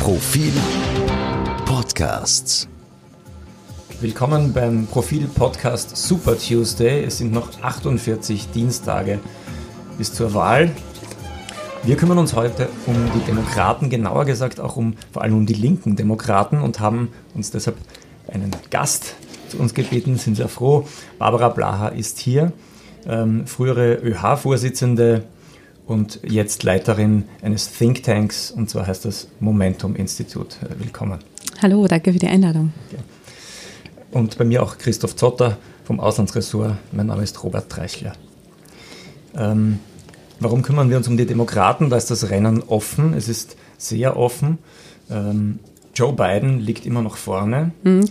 Profil Podcasts. Willkommen beim Profil Podcast Super Tuesday. Es sind noch 48 Dienstage bis zur Wahl. Wir kümmern uns heute um die Demokraten, genauer gesagt auch um vor allem um die linken Demokraten und haben uns deshalb einen Gast zu uns gebeten, sind sehr froh. Barbara Blaha ist hier, ähm, frühere ÖH-Vorsitzende und jetzt Leiterin eines Thinktanks, und zwar heißt das Momentum Institut. Willkommen. Hallo, danke für die Einladung. Und bei mir auch Christoph Zotter vom Auslandsressort. Mein Name ist Robert Treichler. Ähm, warum kümmern wir uns um die Demokraten? Da ist das Rennen offen. Es ist sehr offen. Ähm, Joe Biden liegt immer noch vorne. Mhm.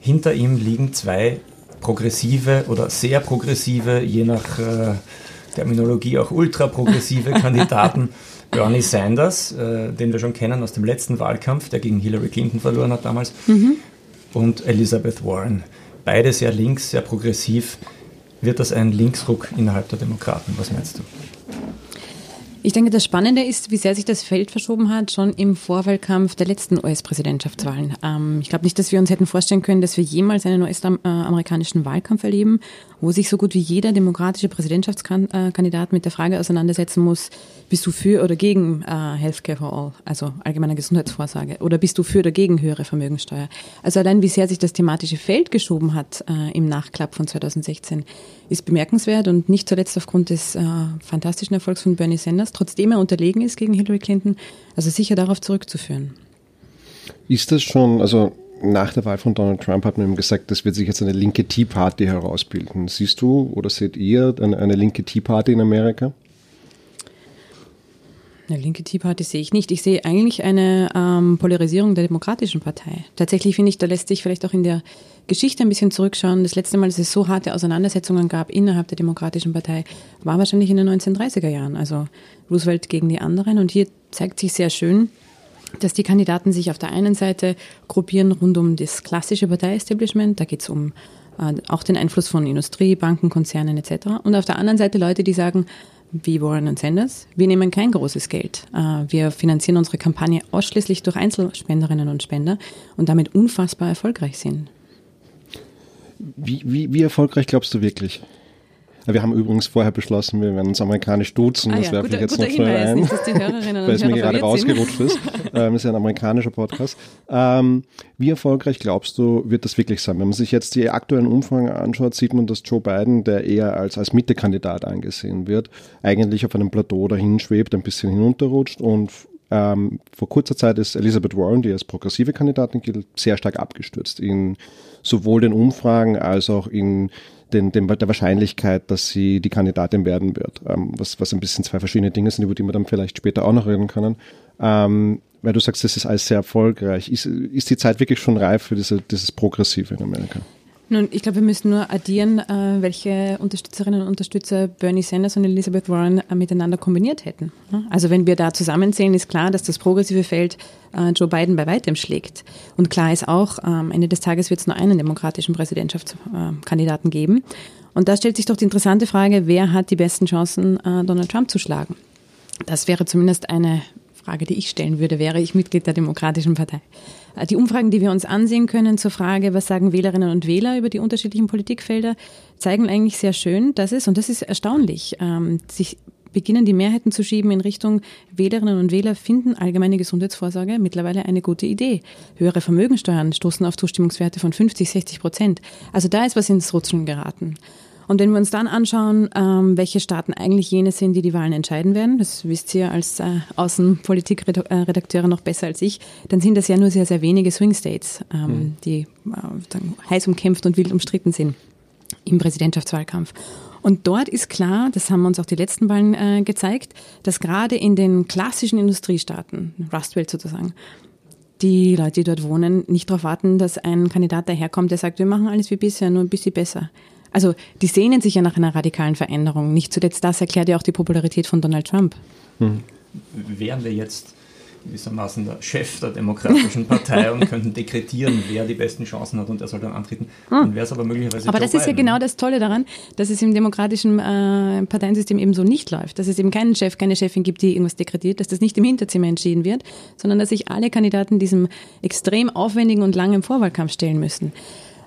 Hinter ihm liegen zwei progressive oder sehr progressive, je nach äh, Terminologie auch ultraprogressive Kandidaten. Bernie Sanders, äh, den wir schon kennen aus dem letzten Wahlkampf, der gegen Hillary Clinton verloren hat damals, mhm. und Elizabeth Warren. Beide sehr links, sehr progressiv. Wird das ein Linksruck innerhalb der Demokraten? Was meinst du? Ich denke, das Spannende ist, wie sehr sich das Feld verschoben hat, schon im Vorwahlkampf der letzten US-Präsidentschaftswahlen. Ähm, ich glaube nicht, dass wir uns hätten vorstellen können, dass wir jemals einen US-amerikanischen Wahlkampf erleben, wo sich so gut wie jeder demokratische Präsidentschaftskandidat mit der Frage auseinandersetzen muss, bist du für oder gegen äh, Healthcare for All, also allgemeine Gesundheitsvorsorge, oder bist du für oder gegen höhere Vermögensteuer? Also allein, wie sehr sich das thematische Feld geschoben hat äh, im Nachklapp von 2016, ist bemerkenswert und nicht zuletzt aufgrund des äh, fantastischen Erfolgs von Bernie Sanders, trotzdem er unterlegen ist gegen Hillary Clinton, also sicher darauf zurückzuführen. Ist das schon, also nach der Wahl von Donald Trump hat man ihm gesagt, das wird sich jetzt eine linke Tea Party herausbilden. Siehst du oder seht ihr eine, eine linke Tea Party in Amerika? Eine linke Tea Party sehe ich nicht. Ich sehe eigentlich eine ähm, Polarisierung der Demokratischen Partei. Tatsächlich finde ich, da lässt sich vielleicht auch in der Geschichte ein bisschen zurückschauen. Das letzte Mal, dass es so harte Auseinandersetzungen gab innerhalb der Demokratischen Partei, war wahrscheinlich in den 1930er Jahren. Also Roosevelt gegen die anderen. Und hier zeigt sich sehr schön, dass die Kandidaten sich auf der einen Seite gruppieren rund um das klassische Partei-Establishment, da geht es um äh, auch den Einfluss von Industrie, Banken, Konzernen etc. Und auf der anderen Seite Leute, die sagen, wie Warren und Sanders, wir nehmen kein großes Geld. Äh, wir finanzieren unsere Kampagne ausschließlich durch Einzelspenderinnen und Spender und damit unfassbar erfolgreich sind. Wie, wie, wie erfolgreich glaubst du wirklich? Wir haben übrigens vorher beschlossen, wir werden uns amerikanisch duzen. Ah, das ja, werfe ich jetzt noch schnell ein, nicht, weil es mir gerade rausgerutscht ist. Ähm, ist ja ein amerikanischer Podcast. Ähm, wie erfolgreich glaubst du, wird das wirklich sein? Wenn man sich jetzt die aktuellen Umfragen anschaut, sieht man, dass Joe Biden, der eher als, als Mittekandidat angesehen wird, eigentlich auf einem Plateau dahin schwebt, ein bisschen hinunterrutscht und ähm, vor kurzer Zeit ist Elizabeth Warren, die als progressive Kandidatin gilt, sehr stark abgestürzt in sowohl den Umfragen als auch in den, den, der Wahrscheinlichkeit, dass sie die Kandidatin werden wird. Ähm, was, was ein bisschen zwei verschiedene Dinge sind, über die wir dann vielleicht später auch noch reden können. Ähm, weil du sagst, das ist alles sehr erfolgreich. Ist, ist die Zeit wirklich schon reif für diese, dieses Progressive in Amerika? Nun, ich glaube, wir müssen nur addieren, äh, welche Unterstützerinnen und Unterstützer Bernie Sanders und Elizabeth Warren äh, miteinander kombiniert hätten. Also wenn wir da zusammenzählen, ist klar, dass das progressive Feld äh, Joe Biden bei weitem schlägt. Und klar ist auch, am Ende des Tages wird es nur einen demokratischen Präsidentschaftskandidaten geben. Und da stellt sich doch die interessante Frage, wer hat die besten Chancen, Donald Trump zu schlagen? Das wäre zumindest eine Frage, die ich stellen würde, wäre ich Mitglied der Demokratischen Partei. Die Umfragen, die wir uns ansehen können zur Frage, was sagen Wählerinnen und Wähler über die unterschiedlichen Politikfelder, zeigen eigentlich sehr schön, dass es, und das ist erstaunlich, ähm, sich beginnen die Mehrheiten zu schieben in Richtung Wählerinnen und Wähler finden allgemeine Gesundheitsvorsorge mittlerweile eine gute Idee. Höhere Vermögensteuern stoßen auf Zustimmungswerte von 50, 60 Prozent. Also da ist was ins Rutschen geraten. Und wenn wir uns dann anschauen, ähm, welche Staaten eigentlich jene sind, die die Wahlen entscheiden werden, das wisst ihr als äh, Außenpolitikredakteure noch besser als ich, dann sind das ja nur sehr, sehr wenige Swing States, ähm, mhm. die äh, heiß umkämpft und wild umstritten sind im Präsidentschaftswahlkampf. Und dort ist klar, das haben uns auch die letzten Wahlen äh, gezeigt, dass gerade in den klassischen Industriestaaten, Rust Belt sozusagen, die Leute, die dort wohnen, nicht darauf warten, dass ein Kandidat daherkommt, der sagt, wir machen alles wie bisher, nur ein bisschen besser. Also die sehnen sich ja nach einer radikalen Veränderung. Nicht zuletzt das erklärt ja auch die Popularität von Donald Trump. Hm. Wären wir jetzt gewissermaßen der Chef der Demokratischen Partei und könnten dekretieren, wer die besten Chancen hat und er soll dann antreten. Hm. Dann wäre es aber möglicherweise. Aber Joe das ist Biden. ja genau das Tolle daran, dass es im demokratischen äh, Parteiensystem eben so nicht läuft. Dass es eben keinen Chef, keine Chefin gibt, die irgendwas dekretiert, dass das nicht im Hinterzimmer entschieden wird, sondern dass sich alle Kandidaten diesem extrem aufwendigen und langen Vorwahlkampf stellen müssen.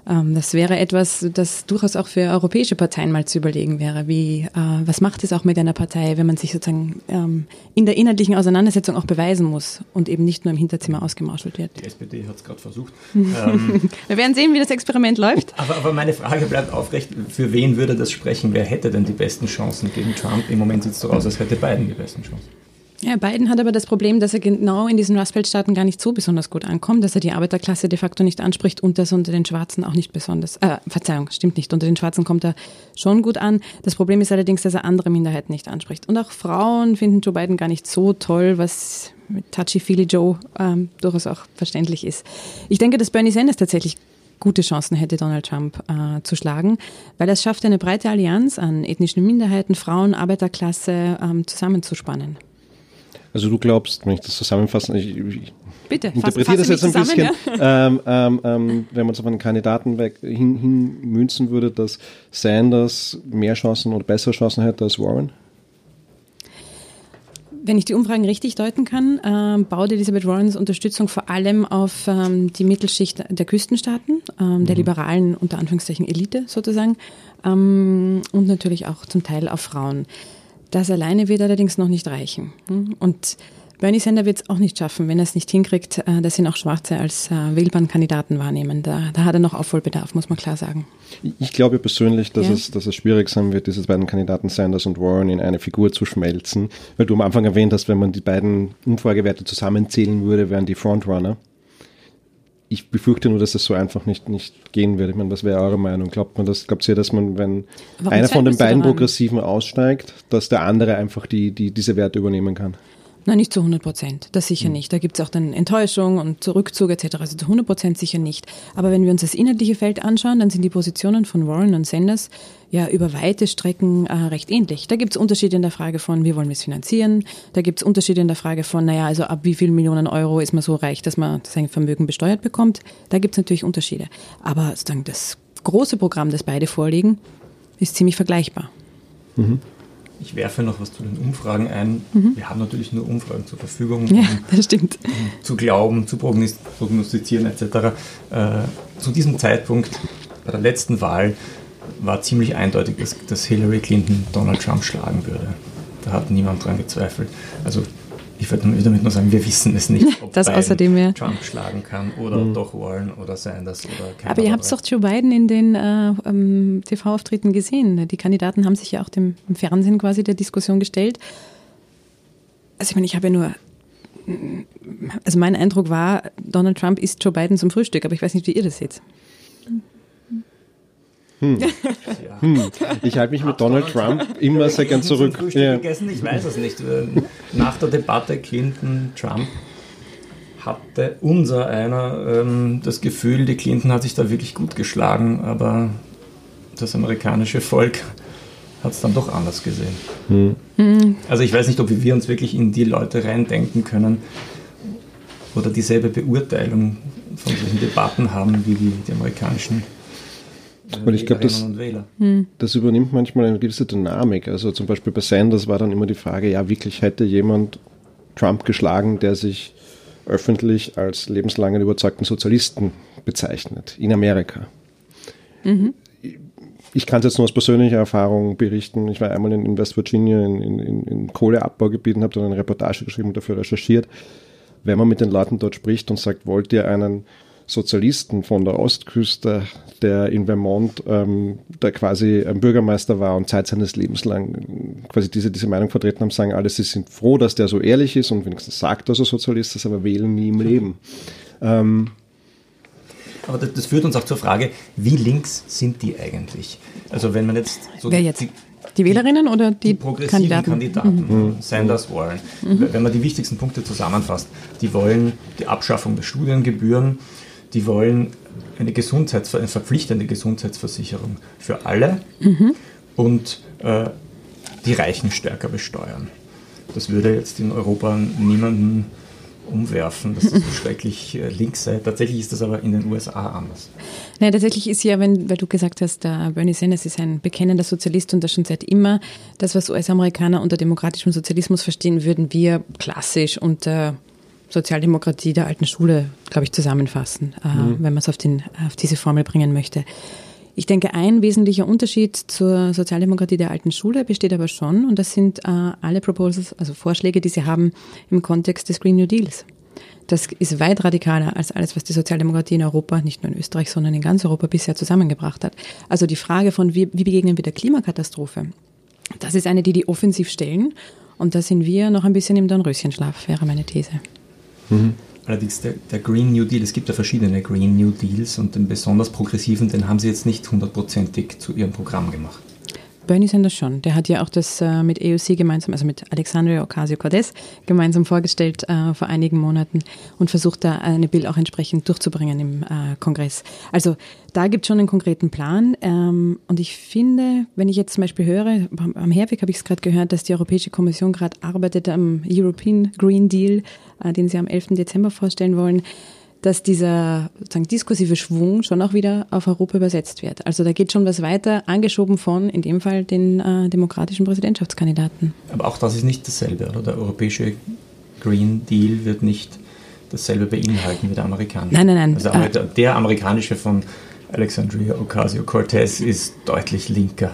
Ähm, das wäre etwas, das durchaus auch für europäische Parteien mal zu überlegen wäre. Wie, äh, was macht es auch mit einer Partei, wenn man sich sozusagen ähm, in der inhaltlichen Auseinandersetzung auch beweisen muss und eben nicht nur im Hinterzimmer ausgemauschelt wird? Die SPD hat es gerade versucht. ähm, Wir werden sehen, wie das Experiment läuft. Aber, aber meine Frage bleibt aufrecht. Für wen würde das sprechen? Wer hätte denn die besten Chancen gegen Trump? Im Moment sieht es so aus, als hätte Biden die besten Chancen. Ja, Biden hat aber das Problem, dass er genau in diesen Rust-Belt-Staaten gar nicht so besonders gut ankommt, dass er die Arbeiterklasse de facto nicht anspricht und das unter den Schwarzen auch nicht besonders, äh, Verzeihung, stimmt nicht, unter den Schwarzen kommt er schon gut an. Das Problem ist allerdings, dass er andere Minderheiten nicht anspricht. Und auch Frauen finden Joe Biden gar nicht so toll, was mit Touchy-Feely Joe ähm, durchaus auch verständlich ist. Ich denke, dass Bernie Sanders tatsächlich gute Chancen hätte, Donald Trump äh, zu schlagen, weil es schafft, eine breite Allianz an ethnischen Minderheiten, Frauen, Arbeiterklasse ähm, zusammenzuspannen. Also du glaubst, wenn ich das zusammenfasse, ich, ich Bitte, interpretiere das jetzt ein bisschen, ja? ähm, ähm, ähm, wenn man es auf einen Kandidaten weg hin, hin münzen würde, dass Sanders mehr Chancen oder bessere Chancen hätte als Warren? Wenn ich die Umfragen richtig deuten kann, ähm, baut Elizabeth Warrens Unterstützung vor allem auf ähm, die Mittelschicht der Küstenstaaten, ähm, der mhm. liberalen, unter Anführungszeichen, Elite sozusagen, ähm, und natürlich auch zum Teil auf Frauen. Das alleine wird allerdings noch nicht reichen. Und Bernie Sanders wird es auch nicht schaffen, wenn er es nicht hinkriegt, äh, dass ihn auch Schwarze als äh, wählbaren Kandidaten wahrnehmen. Da, da, hat er noch Aufholbedarf, muss man klar sagen. Ich glaube persönlich, dass, ja. es, dass es schwierig sein wird, diese beiden Kandidaten Sanders und Warren in eine Figur zu schmelzen. Weil du am Anfang erwähnt hast, wenn man die beiden Umfragewerte zusammenzählen würde, wären die Frontrunner ich befürchte nur, dass das so einfach nicht, nicht gehen wird. Ich meine, was wäre eure Meinung? Glaubt man das? Glaubt ihr, dass man, wenn Warum einer von den beiden Progressiven aussteigt, dass der andere einfach die, die, diese Werte übernehmen kann? Nein, nicht zu 100 Prozent. Das sicher mhm. nicht. Da gibt es auch dann Enttäuschung und Zurückzug etc. Also zu 100 Prozent sicher nicht. Aber wenn wir uns das inhaltliche Feld anschauen, dann sind die Positionen von Warren und Sanders ja über weite Strecken äh, recht ähnlich. Da gibt es Unterschiede in der Frage von, wie wollen wir es finanzieren? Da gibt es Unterschiede in der Frage von, naja, also ab wie viel Millionen Euro ist man so reich, dass man sein Vermögen besteuert bekommt? Da gibt es natürlich Unterschiede. Aber sozusagen das große Programm, das beide vorliegen, ist ziemlich vergleichbar. Mhm. Ich werfe noch was zu den Umfragen ein. Mhm. Wir haben natürlich nur Umfragen zur Verfügung, um, ja, das stimmt. um zu glauben, zu prognostizieren etc. Äh, zu diesem Zeitpunkt bei der letzten Wahl war ziemlich eindeutig, dass, dass Hillary Clinton Donald Trump schlagen würde. Da hat niemand dran gezweifelt. Also ich würde damit nur sagen, wir wissen es nicht, ob das außerdem, ja. Trump schlagen kann oder mhm. doch Warren oder Sanders oder keiner Aber ihr habt doch Joe Biden in den äh, ähm, TV-Auftritten gesehen. Die Kandidaten haben sich ja auch dem, im Fernsehen quasi der Diskussion gestellt. Also ich meine, ich habe ja nur also mein Eindruck war, Donald Trump isst Joe Biden zum Frühstück, aber ich weiß nicht, wie ihr das seht. Hm. Hm. Ich halte mich mit Donald Trump immer sehr gern zurück. Ja. Gegessen? Ich weiß es nicht. Nach der Debatte Clinton-Trump hatte unser einer ähm, das Gefühl, die Clinton hat sich da wirklich gut geschlagen, aber das amerikanische Volk hat es dann doch anders gesehen. Hm. hm. Also ich weiß nicht, ob wir uns wirklich in die Leute reindenken können oder dieselbe Beurteilung von solchen Debatten haben wie die, die amerikanischen und ich glaube, das, hm. das übernimmt manchmal eine gewisse Dynamik. Also zum Beispiel bei Sanders war dann immer die Frage, ja, wirklich hätte jemand Trump geschlagen, der sich öffentlich als lebenslangen überzeugten Sozialisten bezeichnet in Amerika. Mhm. Ich kann es jetzt nur aus persönlicher Erfahrung berichten. Ich war einmal in, West Virginia in, in, in Kohleabbaugebieten, habe dann eine Reportage geschrieben und dafür recherchiert. Wenn man mit den Leuten dort spricht und sagt, wollt ihr einen Sozialisten von der Ostküste, der in Vermont ähm, der quasi ein Bürgermeister war und Zeit seines Lebens lang quasi diese, diese Meinung vertreten haben, sagen alle, sie sind froh, dass der so ehrlich ist und wenigstens sagt, dass er Sozialist ist, aber wählen nie im Leben. Ähm, aber das, das, führt uns auch zur Frage, wie links sind die eigentlich? Also wenn man jetzt so Wer jetzt? Die, die Wählerinnen oder die, die progressiven Kandidaten? Kandidaten mhm. Sanders, Warren. Mhm. Wenn man die wichtigsten Punkte zusammenfasst, die wollen die Abschaffung der Studiengebühren, die wollen eine, Gesundheits eine verpflichtende Gesundheitsversicherung für alle mhm. und äh, die Reichen stärker besteuern. Das würde jetzt in Europa niemanden umwerfen, dass es so schrecklich äh, links sei. Tatsächlich ist das aber in den USA anders. Nein, tatsächlich ist ja, wenn, weil du gesagt hast, der Bernie Sanders ist ein bekennender Sozialist und das schon seit immer. Das, was US-Amerikaner unter demokratischem Sozialismus verstehen, würden wir klassisch unter Sozialdemokratie der alten Schule, glaube ich, zusammenfassen, äh, mhm. wenn man es auf, auf diese Formel bringen möchte. Ich denke, ein wesentlicher Unterschied zur Sozialdemokratie der alten Schule besteht aber schon, und das sind äh, alle Proposals, also Vorschläge, die sie haben im Kontext des Green New Deals. Das ist weit radikaler als alles, was die Sozialdemokratie in Europa, nicht nur in Österreich, sondern in ganz Europa bisher zusammengebracht hat. Also die Frage von, wie, wie begegnen wir der Klimakatastrophe, das ist eine, die die offensiv stellen. Und da sind wir noch ein bisschen im Dornröschenschlaf, wäre meine These. Mhm. Allerdings der, der, Green New Deal, es gibt ja verschiedene Green New Deals und den besonders progressiven, den haben sie jetzt nicht hundertprozentig zu ihrem Programm gemacht. Bernie Sanders schon. Der hat ja auch das äh, mit AOC gemeinsam, also mit Alexandria Ocasio-Cortez gemeinsam vorgestellt äh, vor einigen Monaten und versucht da eine Bill auch entsprechend durchzubringen im äh, Kongress. Also da gibt es schon einen konkreten Plan. Ähm, und ich finde, wenn ich jetzt zum Beispiel höre, am Herweg habe ich es gerade gehört, dass die Europäische Kommission gerade arbeitet am European Green Deal, äh, den sie am 11. Dezember vorstellen wollen dass dieser sozusagen diskursive Schwung schon auch wieder auf Europa übersetzt wird. Also da geht schon was weiter, angeschoben von, in dem Fall, den äh, demokratischen Präsidentschaftskandidaten. Aber auch das ist nicht dasselbe, oder? Der europäische Green Deal wird nicht dasselbe beinhalten wie der amerikanische. Nein, nein, nein. Also der, der amerikanische von Alexandria Ocasio-Cortez ist deutlich linker.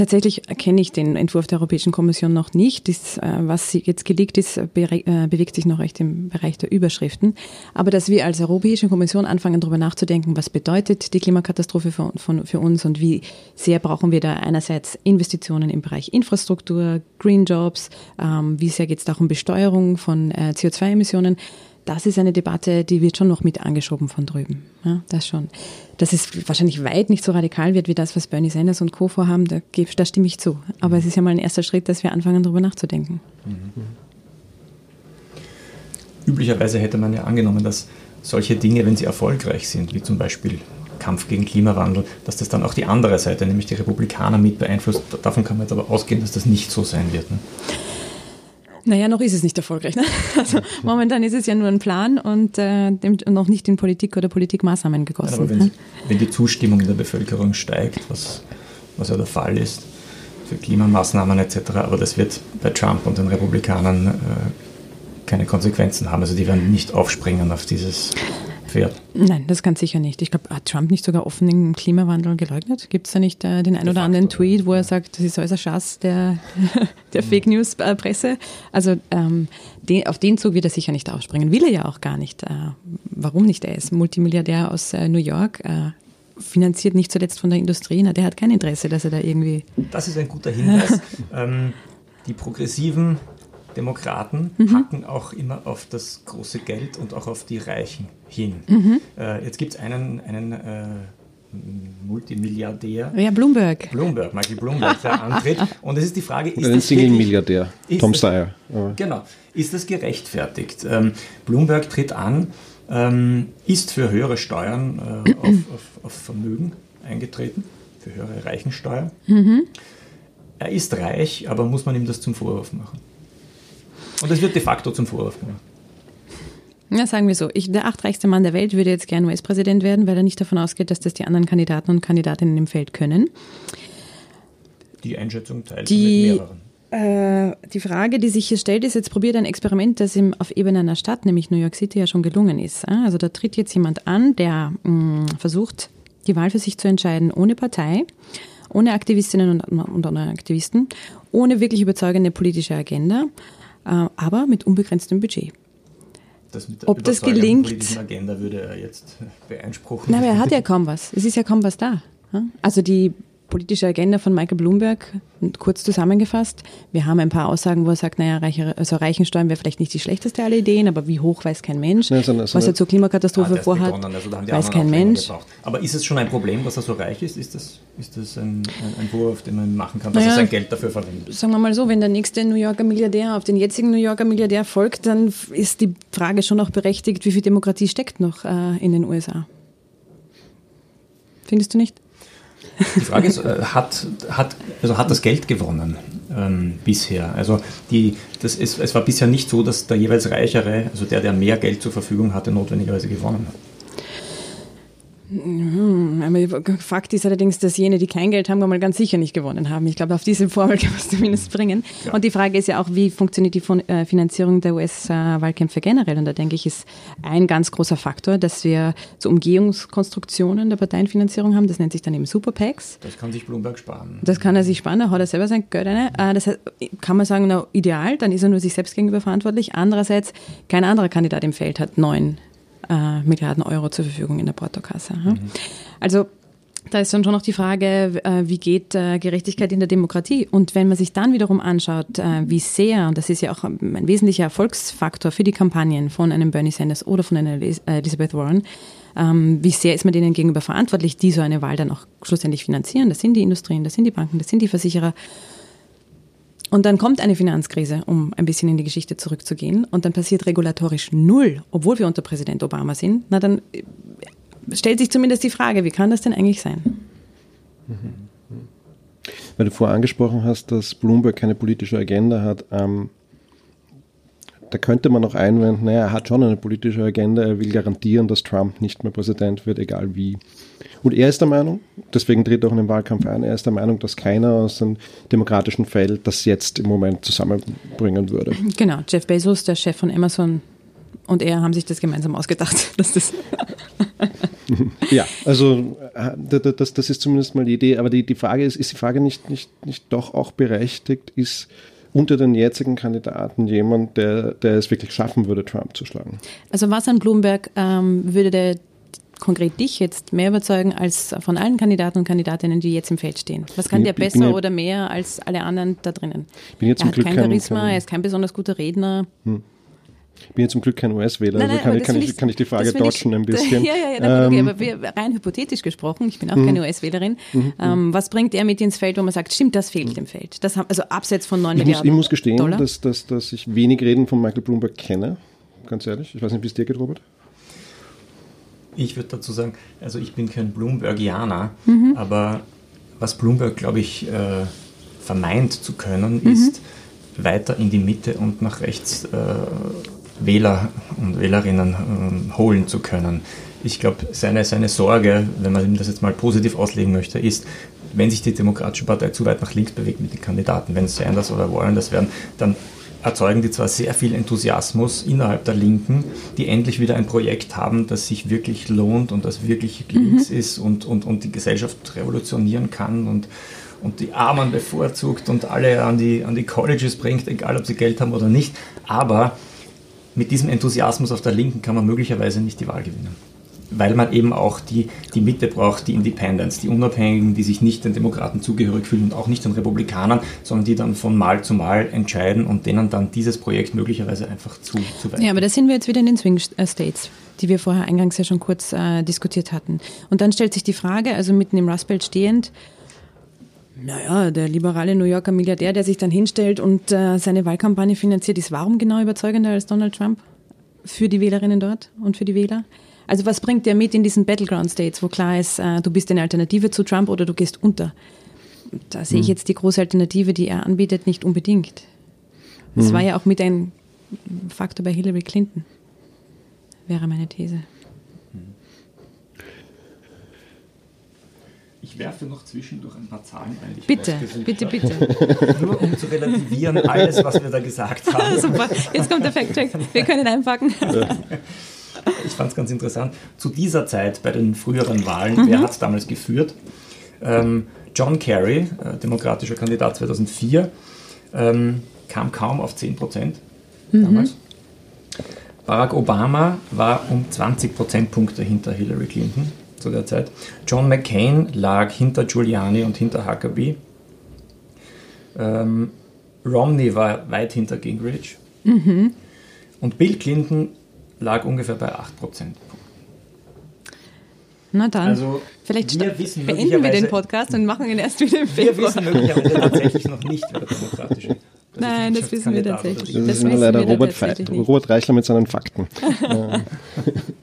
Tatsächlich kenne ich den Entwurf der Europäischen Kommission noch nicht. Das, äh, was jetzt gelegt ist, äh, bewegt sich noch recht im Bereich der Überschriften. Aber dass wir als Europäische Kommission anfangen, darüber nachzudenken, was bedeutet die Klimakatastrophe für, für, für uns und wie sehr brauchen wir da einerseits Investitionen im Bereich Infrastruktur, Green Jobs, ähm, wie sehr geht es da um Besteuerung von äh, CO2-Emissionen das ist eine Debatte, die wird schon noch mit angeschoben von drüben. Ja, das schon. Dass es wahrscheinlich weit nicht so radikal wird wie das, was Bernie Sanders und Co. vorhaben, da, da stimme ich zu. Aber es ist ja mal ein erster Schritt, dass wir anfangen, darüber nachzudenken. Mhm. Üblicherweise hätte man ja angenommen, dass solche Dinge, wenn sie erfolgreich sind, wie zum Beispiel Kampf gegen Klimawandel, dass das dann auch die andere Seite, nämlich die Republikaner, mit beeinflusst. Davon kann man jetzt aber ausgehen, dass das nicht so sein wird. Ne? Naja, noch ist es nicht erfolgreich. Ne? Also momentan ist es ja nur ein Plan und äh, noch nicht in Politik oder Politikmaßnahmen gegossen. aber wenn, ne? wenn, die Zustimmung in der Bevölkerung steigt, was, was ja der Fall ist, für Klimamaßnahmen etc., aber das wird bei Trump und den Republikanern äh, keine Konsequenzen haben. Also die werden nicht aufspringen auf dieses Pferd. Nein, das kann sicher nicht. Ich glaube, hat Trump nicht sogar offen den Klimawandel geleugnet? Gibt es da nicht äh, den ein oder anderen Tweet, wo er sagt, das ist alles ein Schatz der, der Fake News-Presse? Also ähm, den, auf den Zug wird er sicher nicht aufspringen. Will er ja auch gar nicht. Äh, warum nicht? Er ist Multimilliardär aus äh, New York. Äh, finanziert nicht zuletzt von der Industrie. Na, der hat kein Interesse, dass er da irgendwie. Das ist ein guter Hinweis. ähm, die Progressiven Demokraten mhm. hacken auch immer auf das große Geld und auch auf die Reichen hin. Mhm. Äh, jetzt gibt es einen, einen äh, Multimilliardär. Ja, Bloomberg. Bloomberg, Michael Bloomberg, der antritt. Und es ist die Frage, ist ein Single-Milliardär, Tom Steyer. Genau. Ist das gerechtfertigt? Ähm, Bloomberg tritt an, ähm, ist für höhere Steuern äh, auf, auf, auf, Vermögen eingetreten, für höhere Reichensteuer. Mhm. Er ist reich, aber muss man ihm das zum Vorwurf machen? Und es wird de facto zum Vorwurf gemacht. Ja, sagen wir so. Ich, der achtreichste Mann der Welt würde jetzt gerne US-Präsident werden, weil er nicht davon ausgeht, dass das die anderen Kandidaten und Kandidatinnen im Feld können. Die Einschätzung teilt die, mit mehreren. Äh, die Frage, die sich hier stellt, ist, jetzt probiert ein Experiment, das ihm auf Ebene einer Stadt, nämlich New York City, ja schon gelungen ist. Also da tritt jetzt jemand an, der mh, mm, versucht, die Wahl für sich zu entscheiden, ohne Partei, ohne Aktivistinnen und, und Aktivisten, ohne wirklich überzeugende politische Agenda aber mit unbegrenztem Budget. Das Ob das gelingt. Agenda würde er jetzt beanspruchen. Nein, aber er hat ja kaum was. Es ist ja kaum was da. Also die politische Agenda von Michael Bloomberg, kurz zusammengefasst. Wir haben ein paar Aussagen, wo er sagt, naja, Reiche, also Reichensteuern wäre vielleicht nicht die schlechteste aller Ideen, aber wie hoch weiß kein Mensch. Ja, so eine, so Was er zur Klimakatastrophe ah, vorhat, also weiß kein Mensch. Aber ist es schon ein Problem, dass er so reich ist? Ist das, ist das ein, ein, ein Vorwurf, den man machen kann, dass naja, er sein Geld dafür verwendet? Sagen wir mal so, wenn der nächste New Yorker Milliardär auf den jetzigen New Yorker Milliardär folgt, dann ist die Frage schon auch berechtigt, wie viel Demokratie steckt noch äh, in den USA. Findest du nicht? Die Frage ist, äh, hat, hat, also hat das Geld gewonnen? ähm, bisher. Also die, das ist, es war bisher nicht so, dass der jeweils Reichere, also der, der mehr Geld zur Verfügung hatte, notwendigerweise gewonnen hat. Mhm. Fakt ist allerdings, dass jene, die kein Geld haben, mal ganz sicher nicht gewonnen haben. Ich glaube, auf diese Formel kann man es zumindest bringen. Ja. Und die Frage ist ja auch, wie funktioniert die äh, Finanzierung der US-Wahlkämpfe generell? Und da denke ich, ist ein ganz großer Faktor, dass wir so Umgehungskonstruktionen der Parteienfinanzierung haben. Das nennt sich dann eben Super PACs. Das kann sich Bloomberg sparen. Das kann er sich sparen, da hat er selber sein Geld rein. Äh, das heißt, kann man sagen, na, ideal, dann ist er nur sich selbst gegenüber verantwortlich. Andererseits, kein anderer Kandidat im Feld hat neun äh, Milliarden Euro zur Verfügung in der Portokasse. Mhm. Also da ist dann schon noch die Frage, äh, wie geht äh, Gerechtigkeit in der Demokratie? Und wenn man sich dann wiederum anschaut, äh, wie sehr, und das ist ja auch ein wesentlicher Erfolgsfaktor für die Kampagnen von einem Bernie Sanders oder von einer Elizabeth Warren, ähm, wie sehr ist man denen gegenüber verantwortlich, die so eine Wahl dann auch schlussendlich finanzieren? Das sind die Industrien, das sind die Banken, das sind die Versicherer. Und dann kommt eine Finanzkrise, um ein bisschen in die Geschichte zurückzugehen, und dann passiert regulatorisch null, obwohl wir unter Präsident Obama sind. Na, dann äh, stellt sich zumindest die Frage, wie kann das denn eigentlich sein? Weil du vorher angesprochen hast, dass Bloomberg keine politische Agenda hat, ähm, da könnte man auch einwenden, naja, er hat schon eine politische Agenda, er will garantieren, dass Trump nicht mehr Präsident wird, egal wie. Und er ist der Meinung, deswegen tritt er auch in den Wahlkampf ein, er ist der Meinung, dass keiner aus dem demokratischen Feld das jetzt im Moment zusammenbringen würde. Genau, Jeff Bezos, der Chef von Amazon und er haben sich das gemeinsam ausgedacht. Dass das ja, also äh, das, das ist zumindest mal die Idee. Aber die, die Frage ist, ist die Frage nicht, nicht, nicht doch auch berechtigt, ist unter den jetzigen Kandidaten jemand, der, der es wirklich schaffen würde, Trump zu schlagen? Also was an Bloomberg ähm, würde der konkret dich jetzt mehr überzeugen als von allen Kandidaten und Kandidatinnen, die jetzt im Feld stehen? Was kann der besser ja, oder mehr als alle anderen da drinnen? Bin jetzt er hat Glück kein Charisma, kein, er ist kein besonders guter Redner. Hm. Ich bin ja zum Glück kein US-Wähler, also kann, kann, ich, kann ich die Frage dodgen ein bisschen. Ja, ja, ja, ähm, okay, aber wir, rein hypothetisch gesprochen, ich bin auch keine mhm. US-Wählerin, mhm. ähm, was bringt er mit ins Feld, wo man sagt, stimmt, das fehlt im Feld? Das, also abseits von 9 ich Milliarden muss, Ich muss gestehen, Dollar? Dass, dass, dass ich wenig Reden von Michael Bloomberg kenne, ganz ehrlich. Ich weiß nicht, wie es dir geht, Robert. Ich würde dazu sagen, also ich bin kein Bloombergianer, mhm. aber was Bloomberg, glaube ich, äh, vermeint zu können, mhm. ist weiter in die Mitte und nach rechts äh, Wähler und Wählerinnen ähm, holen zu können. Ich glaube, seine, seine Sorge, wenn man das jetzt mal positiv auslegen möchte, ist, wenn sich die Demokratische Partei zu weit nach links bewegt mit den Kandidaten, wenn Sanders oder Warren das werden, dann erzeugen die zwar sehr viel Enthusiasmus innerhalb der Linken, die endlich wieder ein Projekt haben, das sich wirklich lohnt und das wirklich links mhm. ist und, und, und die Gesellschaft revolutionieren kann und, und die Armen bevorzugt und alle an die, an die Colleges bringt, egal ob sie Geld haben oder nicht. Aber mit diesem Enthusiasmus auf der Linken kann man möglicherweise nicht die Wahl gewinnen. Weil man eben auch die, die Mitte braucht, die Independents, die Unabhängigen, die sich nicht den Demokraten zugehörig fühlen und auch nicht den Republikanern, sondern die dann von Mal zu Mal entscheiden und denen dann dieses Projekt möglicherweise einfach zu, zu weit. Ja, aber da sind wir jetzt wieder in den Swing äh, States, die wir vorher eingangs ja schon kurz äh, diskutiert hatten. Und dann stellt sich die Frage, also mitten im Rust Belt stehend, naja, der liberale New Yorker Milliardär, der sich dann hinstellt und äh, seine Wahlkampagne finanziert, ist warum genau überzeugender als Donald Trump? Für die Wählerinnen dort und für die Wähler? Also was bringt der mit in diesen Battleground States, wo klar ist, äh, du bist eine Alternative zu Trump oder du gehst unter? Da sehe ich hm. jetzt die große Alternative, die er anbietet, nicht unbedingt. Das mhm. war ja auch mit ein Faktor bei Hillary Clinton, wäre meine These. Werfe noch zwischendurch ein paar Zahlen ein. bitte, bitte, bitte. Nur um zu relativieren alles, was wir da gesagt haben. Super, jetzt kommt der Fact-Check. Wir können einpacken. Ich fand es ganz interessant. Zu dieser Zeit bei den früheren Wahlen, mhm. wer hat es damals geführt? Ähm, John Kerry, äh, demokratischer Kandidat 2004, ähm, kam kaum auf 10 Prozent mhm. damals. Barack Obama war um 20 Prozentpunkte hinter Hillary Clinton zu der Zeit. John McCain lag hinter Giuliani und hinter Huckabee. Ähm, Romney war weit hinter Gingrich. Mhm. Und Bill Clinton lag ungefähr bei 8 Prozent. Na dann, also, vielleicht wir beenden wir den Podcast und machen ihn erst wieder im Februar. Wir wissen möglicherweise tatsächlich noch nicht, wer der demokratische Nein, das wissen wir tatsächlich. Das, das ist leider Robert, Robert Reichler mit seinen Fakten.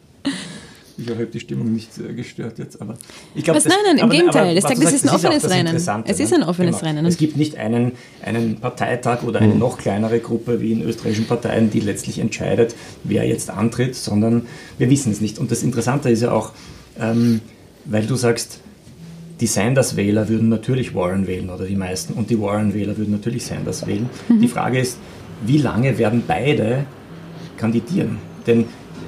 Ich überhaupt die Stimmung nicht äh, gestört jetzt. Aber ich glaube, nein, nein, im Gegenteil. das, sagt, das ist ein offenes ist Rennen. Es ist ein offenes genau. Rennen. Es gibt nicht einen, einen Parteitag oder eine mhm. noch kleinere Gruppe wie in österreichischen Parteien, die letztlich entscheidet, wer jetzt antritt, sondern wir wissen es nicht. Und das Interessante ist ja auch, ähm, weil du sagst, die Sanders-Wähler würden natürlich Warren wählen oder die meisten und die Warren-Wähler würden natürlich Sanders wählen. Mhm. Die Frage ist, wie lange werden beide kandidieren? Denn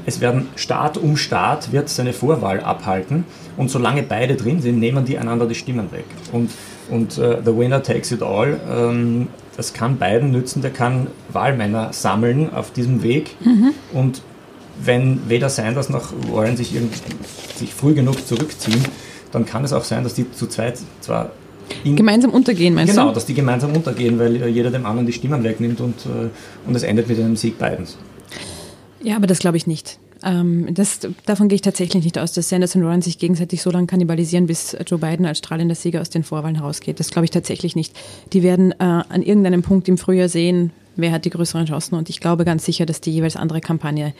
es werden Staat um Staat wird seine Vorwahl abhalten und solange beide drin sind, nehmen die einander die Stimmen weg. Und, und uh, the winner takes it all, ähm, das kann beiden nützen, der kann Wahlmänner sammeln auf diesem Weg mhm. und wenn weder Sanders noch Warren sich, sich früh genug zurückziehen, dann kann es auch sein, dass die zu zweit zwar gemeinsam untergehen, meinst genau, du? Genau, dass die gemeinsam untergehen, weil jeder dem anderen die Stimmen wegnimmt und, äh, und es endet mit einem Sieg Bidens. Ja, aber das glaube ich nicht. Ähm, das, davon gehe ich tatsächlich nicht aus, dass Sanders und Warren sich gegenseitig so lange kannibalisieren, bis Joe Biden als strahlender Sieger aus den Vorwahlen herausgeht. Das glaube ich tatsächlich nicht. Die werden äh, an irgendeinem Punkt im Frühjahr sehen, wer hat die größeren Chancen. Und ich glaube ganz sicher, dass die jeweils andere Kampagne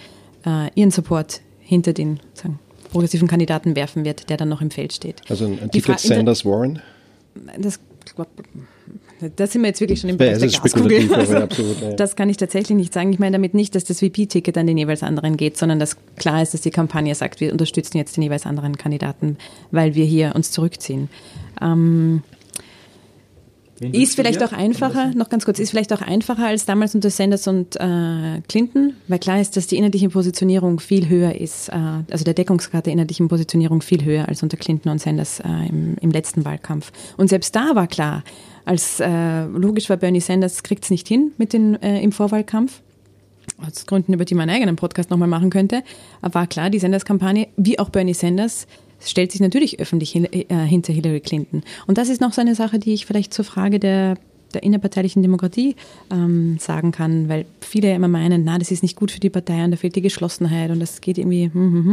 äh, ihren Support hinter den sagen, progressiven Kandidaten werfen wird, der dann noch im Feld steht. Also ein Titel Sanders-Warren? Das, das sind wir jetzt wirklich schon im Bereich der Glaskugel. Also, absolut, ja. Das kann ich tatsächlich nicht sagen. Ich meine damit nicht, dass das VP-Ticket an den jeweils anderen geht, sondern dass klar ist, dass die Kampagne sagt, wir unterstützen jetzt den jeweils anderen Kandidaten, weil wir hier uns zurückziehen. Ähm, ist vielleicht auch einfacher, noch ganz kurz, ist vielleicht auch einfacher als damals unter Sanders und äh, Clinton, weil klar ist, dass die inhaltliche Positionierung viel höher ist, äh, also der Deckungsgrad der inhaltlichen Positionierung viel höher als unter Clinton und Sanders äh, im, im letzten Wahlkampf. Und selbst da war klar, als äh, logisch war Bernie Sanders kriegt es nicht hin mit den, äh, im Vorwahlkampf, aus Gründen, über die man einen eigenen Podcast nochmal machen könnte, war klar, die Sanders-Kampagne, wie auch Bernie Sanders, stellt sich natürlich öffentlich äh, hinter Hillary Clinton. Und das ist noch so eine Sache, die ich vielleicht zur Frage der, der innerparteilichen Demokratie ähm, sagen kann, weil viele immer meinen, na, das ist nicht gut für die Partei und da fehlt die Geschlossenheit und das geht irgendwie hm, hm,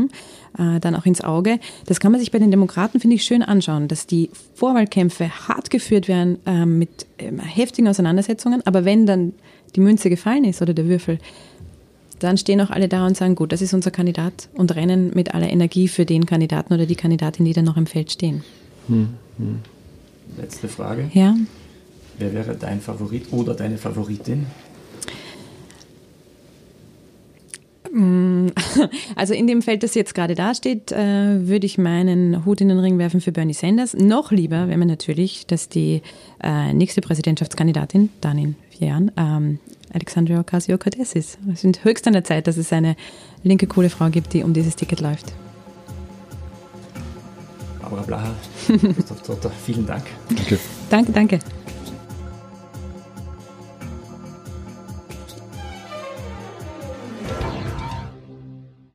hm, äh, dann auch ins Auge. Das kann man sich bei den Demokraten, finde ich, schön anschauen, dass die Vorwahlkämpfe hart geführt werden äh, mit äh, heftigen Auseinandersetzungen, aber wenn dann die Münze gefallen ist oder der Würfel, dann stehen auch alle da und sagen, gut, das ist unser Kandidat und rennen mit aller Energie für den Kandidaten oder die Kandidatin, die dann noch im Feld stehen. Hm, hm. Letzte Frage. Ja. Wer wäre dein Favorit oder deine Favoritin? also in dem Feld, das jetzt gerade dasteht, äh, würde ich meinen Hut in den Ring werfen für Bernie Sanders. Noch lieber wäre mir natürlich, dass die äh, nächste Präsidentschaftskandidatin, dann in vier Jahren, ähm, Alexandria Ocasio-Cortez ist. Es sind höchst an der Zeit, dass es eine linke, coole Frau gibt, die um dieses Ticket läuft. Barbara Blaha, Christoph Zotter, vielen Dank. Danke. Danke, danke.